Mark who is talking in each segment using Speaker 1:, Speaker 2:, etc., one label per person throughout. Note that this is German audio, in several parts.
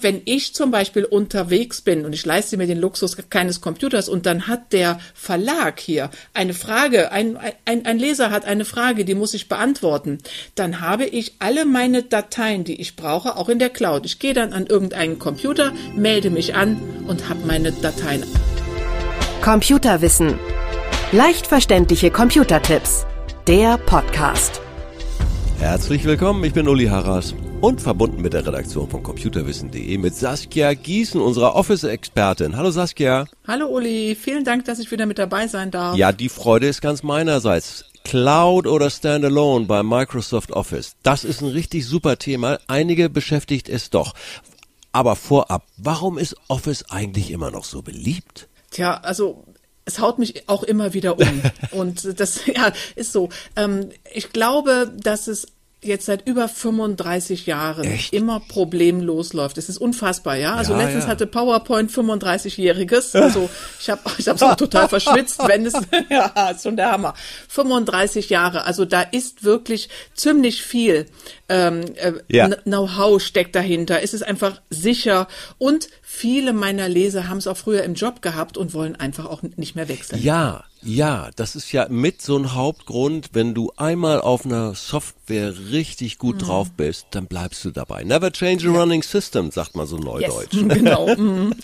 Speaker 1: Wenn ich zum Beispiel unterwegs bin und ich leiste mir den Luxus keines Computers und dann hat der Verlag hier eine Frage, ein, ein, ein Leser hat eine Frage, die muss ich beantworten, dann habe ich alle meine Dateien, die ich brauche, auch in der Cloud. Ich gehe dann an irgendeinen Computer, melde mich an und habe meine Dateien.
Speaker 2: Computerwissen. Leicht verständliche Computertipps. Der Podcast.
Speaker 3: Herzlich willkommen, ich bin Uli Harras und verbunden mit der Redaktion von computerwissen.de mit Saskia Gießen, unserer Office-Expertin. Hallo Saskia.
Speaker 1: Hallo Uli, vielen Dank, dass ich wieder mit dabei sein darf.
Speaker 3: Ja, die Freude ist ganz meinerseits. Cloud oder Standalone bei Microsoft Office. Das ist ein richtig super Thema. Einige beschäftigt es doch. Aber vorab, warum ist Office eigentlich immer noch so beliebt?
Speaker 1: Tja, also es haut mich auch immer wieder um. Und das ja, ist so. Ähm, ich glaube, dass es jetzt seit über 35 Jahren
Speaker 3: Echt?
Speaker 1: immer problemlos läuft. Es ist unfassbar, ja. Also
Speaker 3: Ja,
Speaker 1: letztens
Speaker 3: ja.
Speaker 1: hatte PowerPoint 35-jähriges. Also ich habe ich habe auch total verschwitzt, wenn es ja, ist schon der Hammer. 35 Jahre. Also da ist wirklich ziemlich viel ähm, äh,
Speaker 3: Ja.
Speaker 1: Kn- Know-how steckt dahinter. Es ist einfach sicher und viele meiner Leser haben es auch früher im Job gehabt und wollen einfach auch nicht mehr wechseln.
Speaker 3: Ja, ja, das ist ja mit so ein Hauptgrund, wenn du einmal auf einer Software richtig
Speaker 1: Mhm.
Speaker 3: gut drauf bist, dann bleibst du dabei. Never change a running system, sagt man so
Speaker 1: Yes,
Speaker 3: neudeutsch.
Speaker 1: genau. mhm.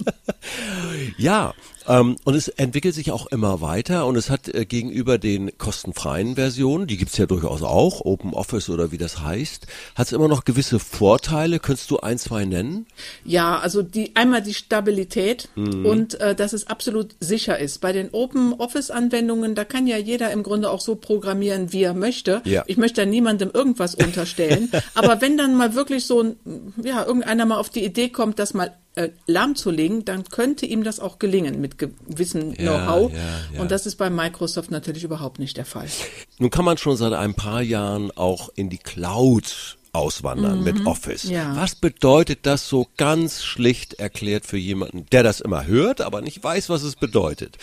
Speaker 3: Ja, ähm, und es entwickelt sich auch immer weiter und es hat äh, gegenüber den kostenfreien Versionen, die gibt's ja durchaus auch, Open Office oder wie das heißt, hat es immer noch gewisse Vorteile. Könntest du ein, zwei nennen?
Speaker 1: Ja, also die einmal die Stabilität
Speaker 3: Mhm.
Speaker 1: und äh, dass es absolut sicher ist. Bei den Open Office Anwendungen, da kann ja jeder im Grunde auch so programmieren, wie er möchte.
Speaker 3: Ja.
Speaker 1: Ich möchte da niemandem irgendwas unterstellen, aber wenn dann mal wirklich so ein ja, irgendeiner mal auf die Idee kommt, das mal äh, lahmzulegen, dann könnte ihm das auch gelingen mit gewissem
Speaker 3: Ja,
Speaker 1: Know-how.
Speaker 3: ja, ja.
Speaker 1: Und das ist bei Microsoft natürlich überhaupt nicht der Fall.
Speaker 3: Nun kann man schon seit ein paar Jahren auch in die Cloud auswandern mit Office.
Speaker 1: Mhm. Ja.
Speaker 3: Was bedeutet das so ganz schlicht erklärt für jemanden, der das immer hört, aber nicht weiß, was es bedeutet?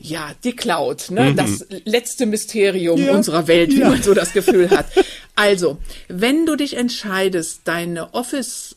Speaker 1: Ja, die Cloud, ne? das letzte Mysterium
Speaker 3: Mhm. Ja.
Speaker 1: unserer Welt, wie
Speaker 3: Ja.
Speaker 1: man so das Gefühl hat. Also, wenn du dich entscheidest, deine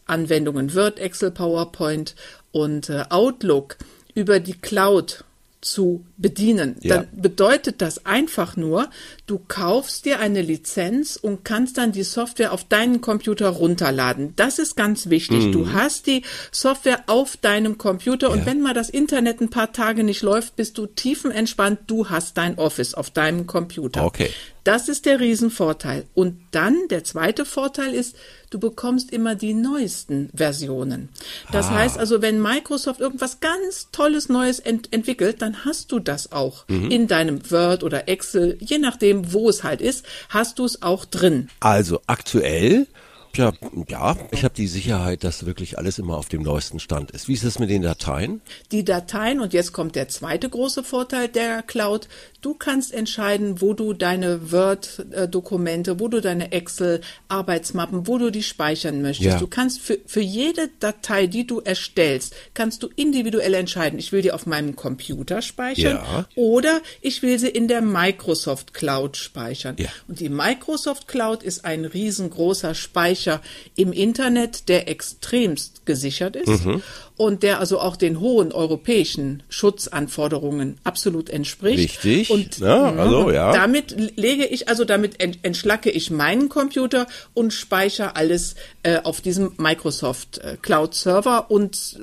Speaker 1: Office-Anwendungen, Word, Excel, PowerPoint und äh, Outlook über die Cloud zu bedienen,
Speaker 3: Ja.
Speaker 1: dann bedeutet das einfach nur, du kaufst dir eine Lizenz und kannst dann die Software auf deinen Computer runterladen. Das ist ganz wichtig. Du hast die Software auf deinem Computer und
Speaker 3: Ja.
Speaker 1: wenn mal das Internet ein paar Tage nicht läuft, bist du tiefenentspannt. Du hast dein Office auf deinem Computer.
Speaker 3: Okay.
Speaker 1: Das ist der Riesenvorteil. Und dann der zweite Vorteil ist, du bekommst immer die neuesten Versionen. Das heißt also, wenn Microsoft irgendwas ganz Tolles Neues ent entwickelt, dann hast du das auch in deinem Word oder Excel, je nachdem, wo es halt ist, hast du es auch drin.
Speaker 3: Also aktuell, ja, ja ich habe die Sicherheit, dass wirklich alles immer auf dem neuesten Stand ist. Wie ist das mit den Dateien?
Speaker 1: Die Dateien, und jetzt kommt der zweite große Vorteil der Cloud, du kannst entscheiden, wo du deine Word-Dokumente, wo du deine Excel-Arbeitsmappen, wo du die speichern möchtest.
Speaker 3: Ja.
Speaker 1: Du kannst für, für jede Datei, die du erstellst, kannst du individuell entscheiden, ich will die auf meinem Computer speichern
Speaker 3: Ja.
Speaker 1: oder ich will sie in der Microsoft Cloud speichern.
Speaker 3: Ja.
Speaker 1: Und die Microsoft Cloud ist ein riesengroßer Speicher im Internet, der extremst gesichert ist
Speaker 3: Mhm.
Speaker 1: und der also auch den hohen europäischen Schutzanforderungen absolut entspricht.
Speaker 3: Richtig.
Speaker 1: Und
Speaker 3: Ja, also,
Speaker 1: und
Speaker 3: ja.
Speaker 1: damit lege ich, also damit ent- entschlacke ich meinen Computer und speichere alles äh, auf diesem Microsoft äh, Cloud Server und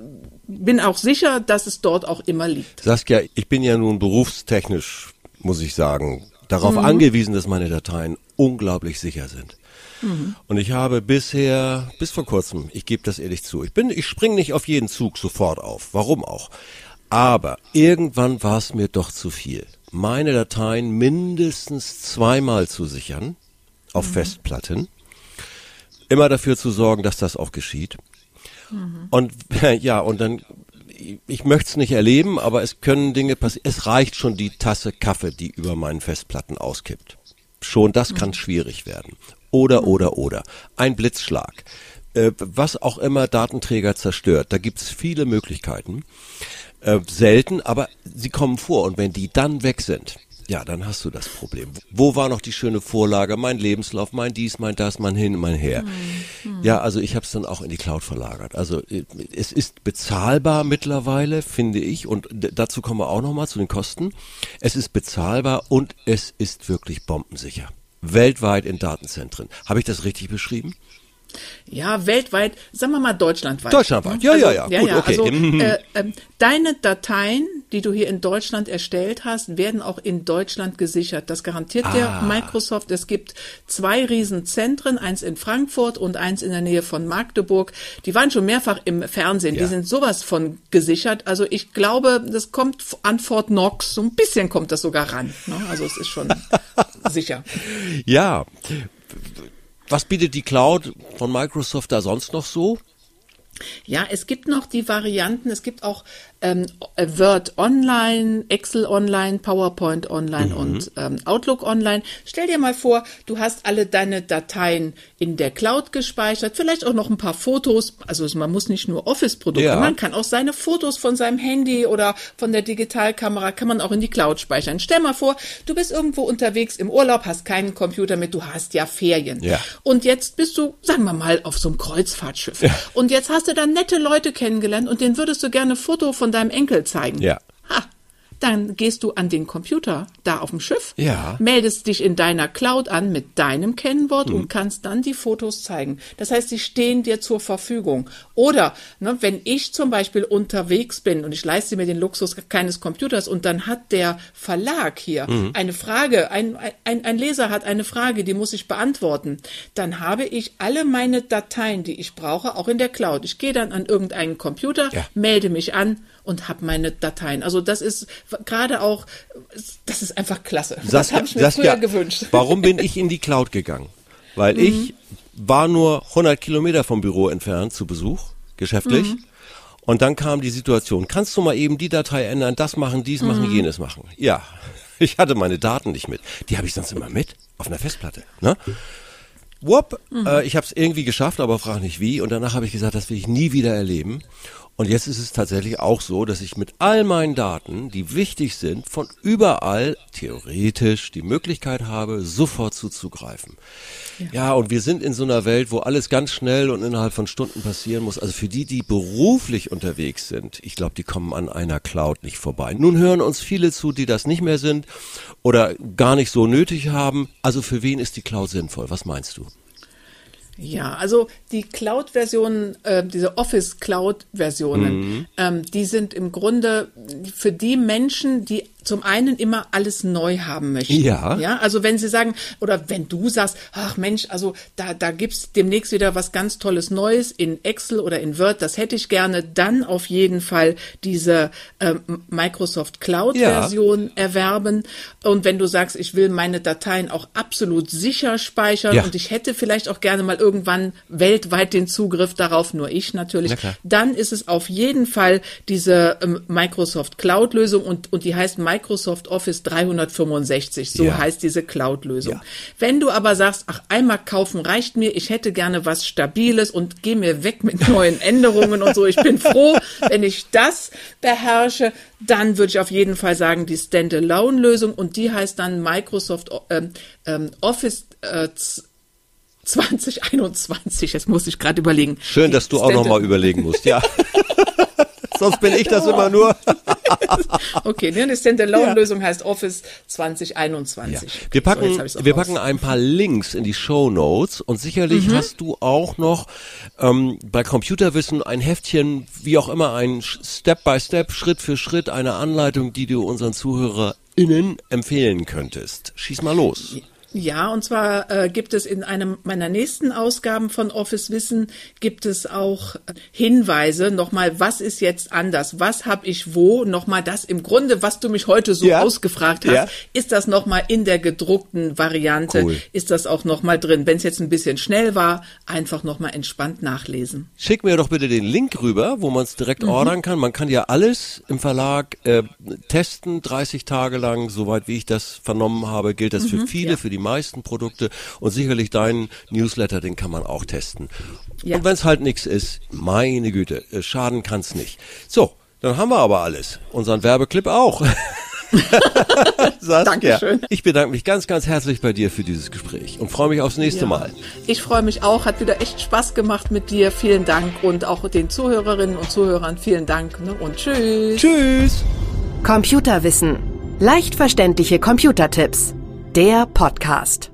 Speaker 1: bin auch sicher, dass es dort auch immer liegt.
Speaker 3: Saskia, ich bin ja nun berufstechnisch, muss ich sagen, darauf
Speaker 1: Mhm.
Speaker 3: angewiesen, dass meine Dateien unglaublich sicher sind.
Speaker 1: Mhm.
Speaker 3: Und ich habe bisher, bis vor kurzem, ich gebe das ehrlich zu, ich bin, ich springe nicht auf jeden Zug sofort auf. Warum auch? Aber irgendwann war es mir doch zu viel. Meine Dateien mindestens zweimal zu sichern auf Festplatten. Immer dafür zu sorgen, dass das auch geschieht. Und ja, und dann, ich möchte es nicht erleben, aber es können Dinge passieren. Es reicht schon die Tasse Kaffee, die über meinen Festplatten auskippt. Schon das kann schwierig werden. Oder, oder, oder. Ein Blitzschlag. Äh, was auch immer Datenträger zerstört. Da gibt es viele Möglichkeiten. Äh, selten, aber sie kommen vor. Und wenn die dann weg sind, ja, dann hast du das Problem. Wo war noch die schöne Vorlage? Mein Lebenslauf, mein dies, mein das, mein hin, mein her. Hm. Ja, also ich habe es dann auch in die Cloud verlagert. Also äh, es ist bezahlbar mittlerweile, finde ich, und dazu kommen wir auch nochmal zu den Kosten. Es ist bezahlbar und es ist wirklich bombensicher. Weltweit in Datenzentren. Habe ich das richtig beschrieben?
Speaker 1: Ja, weltweit, sagen wir mal deutschlandweit.
Speaker 3: Deutschlandweit, ja,
Speaker 1: also,
Speaker 3: ja, ja,
Speaker 1: ja,
Speaker 3: gut,
Speaker 1: ja.
Speaker 3: okay.
Speaker 1: Also,
Speaker 3: Mhm.
Speaker 1: äh, äh, deine Dateien, die du hier in Deutschland erstellt hast, werden auch in Deutschland gesichert. Das garantiert dir
Speaker 3: Ah.
Speaker 1: Microsoft. Es gibt zwei Riesenzentren, eins in Frankfurt und eins in der Nähe von Magdeburg. Die waren schon mehrfach im Fernsehen.
Speaker 3: Ja.
Speaker 1: Die sind sowas von gesichert. Also ich glaube, das kommt an Fort Knox. So ein bisschen kommt das sogar ran. Ne? Also es ist schon sicher.
Speaker 3: Ja. Was bietet die Cloud von Microsoft da sonst noch so?
Speaker 1: Ja, es gibt noch die Varianten, es gibt auch ähm, Word Online, Excel Online, PowerPoint Online
Speaker 3: Mhm.
Speaker 1: und ähm, Outlook Online. Stell dir mal vor, du hast alle deine Dateien in der Cloud gespeichert, vielleicht auch noch ein paar Fotos. Also man muss nicht nur Office-Produkte,
Speaker 3: Ja.
Speaker 1: man kann auch seine Fotos von seinem Handy oder von der Digitalkamera, kann man auch in die Cloud speichern. Stell mal vor, du bist irgendwo unterwegs im Urlaub, hast keinen Computer mit, du hast ja Ferien.
Speaker 3: Ja.
Speaker 1: Und jetzt bist du, sagen wir mal, auf so einem Kreuzfahrtschiff. Und jetzt hast du da nette Leute kennengelernt und denen würdest du gerne ein Foto von deinem Enkel zeigen.
Speaker 3: Ja.
Speaker 1: Dann gehst du an den Computer da auf dem Schiff,
Speaker 3: Ja.
Speaker 1: meldest dich in deiner Cloud an mit deinem Kennwort
Speaker 3: Mhm.
Speaker 1: und kannst dann die Fotos zeigen. Das heißt, sie stehen dir zur Verfügung. Oder ne, wenn ich zum Beispiel unterwegs bin und ich leiste mir den Luxus keines Computers und dann hat der Verlag hier
Speaker 3: Mhm.
Speaker 1: eine Frage, ein, ein, ein Leser hat eine Frage, die muss ich beantworten, dann habe ich alle meine Dateien, die ich brauche, auch in der Cloud. Ich gehe dann an irgendeinen Computer,
Speaker 3: Ja.
Speaker 1: melde mich an und habe meine Dateien. Also das ist gerade auch, das ist einfach klasse. das habe ich mir
Speaker 3: Saskia,
Speaker 1: früher gewünscht.
Speaker 3: Warum bin ich in die Cloud gegangen? Weil
Speaker 1: Mhm.
Speaker 3: ich war nur 100 Kilometer vom Büro entfernt zu Besuch, geschäftlich.
Speaker 1: Mhm.
Speaker 3: Und dann kam die Situation, kannst du mal eben die Datei ändern, das machen, dies machen,
Speaker 1: Mhm.
Speaker 3: jenes machen. Ja, ich hatte meine Daten nicht mit. Die habe ich sonst immer mit, auf einer Festplatte. Ne? Wupp,
Speaker 1: Mhm.
Speaker 3: äh, ich habe es irgendwie geschafft, aber frag nicht wie. Und danach habe ich gesagt, das will ich nie wieder erleben. Und jetzt ist es tatsächlich auch so, dass ich mit all meinen Daten, die wichtig sind, von überall theoretisch die Möglichkeit habe, sofort zuzugreifen. Ja. und wir sind in so einer Welt, wo alles ganz schnell und innerhalb von Stunden passieren muss. Also für die, die beruflich unterwegs sind, ich glaube, die kommen an einer Cloud nicht vorbei. Nun hören uns viele zu, die das nicht mehr sind oder gar nicht so nötig haben. Also für wen ist die Cloud sinnvoll? Was meinst du?
Speaker 1: Ja, also die Cloud-Versionen, äh, diese Office-Cloud-Versionen,
Speaker 3: Mhm.
Speaker 1: ähm, die sind im Grunde für die Menschen, die zum einen immer alles neu haben möchten.
Speaker 3: Ja.
Speaker 1: Ja, also wenn sie sagen, oder wenn du sagst, ach Mensch, also da, da gibt's demnächst wieder was ganz Tolles Neues in Excel oder in Word, das hätte ich gerne, dann auf jeden Fall diese ähm, Microsoft Cloud-Version erwerben. Und wenn du sagst, ich will meine Dateien auch absolut sicher speichern
Speaker 3: Ja.
Speaker 1: und ich hätte vielleicht auch gerne mal irgendwann weltweit den Zugriff darauf, nur ich natürlich,
Speaker 3: Na
Speaker 1: dann ist es auf jeden Fall diese ähm, Microsoft Cloud-Lösung und, und die heißt Microsoft Office 365. So
Speaker 3: Ja.
Speaker 1: heißt diese Cloud-Lösung.
Speaker 3: Ja.
Speaker 1: Wenn du aber sagst, ach, einmal kaufen reicht mir, ich hätte gerne was Stabiles und geh mir weg mit neuen Änderungen und so. Ich bin froh, wenn ich das beherrsche, dann würde ich auf jeden Fall sagen, die Standalone-Lösung und die heißt dann Microsoft ähm, ähm, Office äh, 2021. Jetzt muss ich gerade überlegen.
Speaker 3: Schön, dass du auch
Speaker 1: Stand-
Speaker 3: noch mal überlegen musst, ja. Sonst bin ich das immer nur.
Speaker 1: Okay, ne, die Standalone-Lösung heißt Office 2021.
Speaker 3: Ja.
Speaker 1: Okay,
Speaker 3: Wir
Speaker 1: so,
Speaker 3: packen,
Speaker 1: auch
Speaker 3: wir
Speaker 1: raus.
Speaker 3: packen ein paar Links in die Show Notes und sicherlich
Speaker 1: Mhm.
Speaker 3: hast du auch noch ähm, bei Computerwissen ein Heftchen, wie auch immer, ein Sch- Step by Step, Schritt für Schritt, eine Anleitung, die du unseren ZuhörerInnen empfehlen könntest. Schieß mal los.
Speaker 1: Ja, und zwar äh, gibt es in einem meiner nächsten Ausgaben von Office Wissen gibt es auch äh, Hinweise nochmal, was ist jetzt anders, was habe ich wo, nochmal das im Grunde, was du mich heute so
Speaker 3: Ja.
Speaker 1: ausgefragt hast,
Speaker 3: Ja.
Speaker 1: ist das nochmal in der gedruckten Variante,
Speaker 3: Cool.
Speaker 1: ist das auch nochmal drin. Wenn es jetzt ein bisschen schnell war, einfach nochmal entspannt nachlesen.
Speaker 3: Schick mir doch bitte den Link rüber, wo man es direkt ordern kann. Man kann ja alles im Verlag äh, testen, 30 Tage lang, soweit wie ich das vernommen habe, gilt das für viele,
Speaker 1: ja.
Speaker 3: für die meisten Produkte und sicherlich deinen Newsletter, den kann man auch testen.
Speaker 1: Ja.
Speaker 3: Und wenn es halt nichts ist, meine Güte, äh, schaden kann's nicht. So, dann haben wir aber alles. Unseren Werbeclip auch. Saskia,
Speaker 1: Dankeschön.
Speaker 3: ich bedanke mich ganz, ganz herzlich bei dir für dieses Gespräch und freue mich aufs nächste
Speaker 1: Ja.
Speaker 3: Mal.
Speaker 1: Ich freue mich auch, hat wieder echt Spaß gemacht mit dir. Vielen Dank und auch den Zuhörerinnen und Zuhörern vielen Dank ne? und tschüss.
Speaker 3: Tschüss.
Speaker 2: Computerwissen. Leicht verständliche Computertipps. Der Podcast.